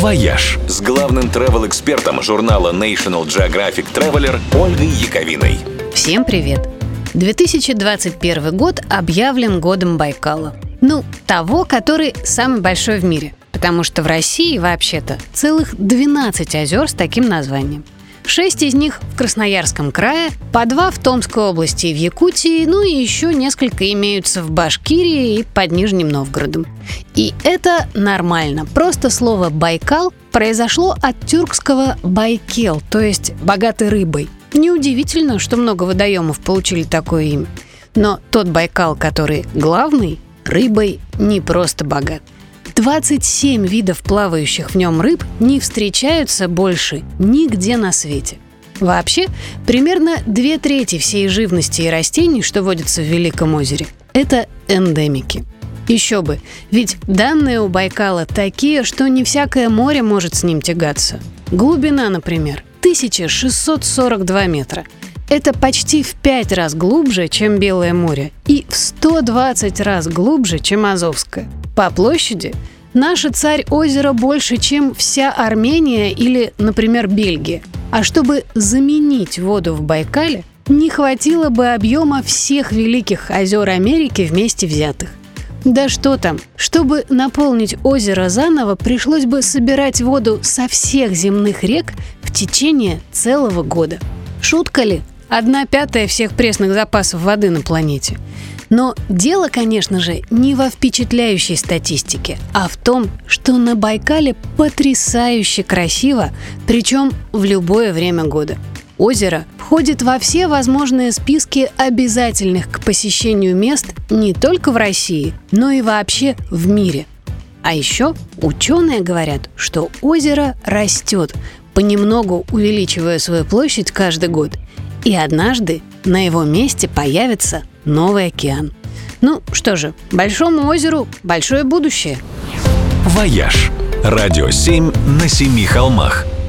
«Вояж» с главным travel-экспертом журнала National Geographic Traveler Ольгой Яковиной. Всем привет! 2021 год объявлен годом Байкала. Ну, того, который самый большой в мире. Потому что в России, вообще-то, целых 12 озер с таким названием. Шесть из них в Красноярском крае, по два в Томской области и в Якутии, ну и еще несколько имеются в Башкирии и под Нижним Новгородом. И это нормально. Просто слово «Байкал» произошло от тюркского «байкел», то есть «богатый рыбой». Неудивительно, что много водоемов получили такое имя. Но тот Байкал, который главный, рыбой не просто богат – 27 видов плавающих в нем рыб не встречаются больше нигде на свете. Вообще, примерно две трети всей живности и растений, что водятся в Великом озере, это эндемики. Еще бы, ведь данные у Байкала такие, что не всякое море может с ним тягаться. Глубина, например, 1642 метра. Это почти в 5 раз глубже, чем Белое море, и в 120 раз глубже, чем Азовское. По площади Наша царь озера больше, чем вся Армения или, например, Бельгия. А чтобы заменить воду в Байкале, не хватило бы объема всех великих озер Америки вместе взятых. Да что там, чтобы наполнить озеро заново, пришлось бы собирать воду со всех земных рек в течение целого года. Шутка ли? Одна пятая всех пресных запасов воды на планете – но дело, конечно же, не во впечатляющей статистике, а в том, что на Байкале потрясающе красиво, причем в любое время года. Озеро входит во все возможные списки обязательных к посещению мест не только в России, но и вообще в мире. А еще ученые говорят, что озеро растет, понемногу увеличивая свою площадь каждый год. И однажды на его месте появится новый океан. Ну что же, Большому озеру большое будущее. «Вояж» – радио 7 на семи холмах –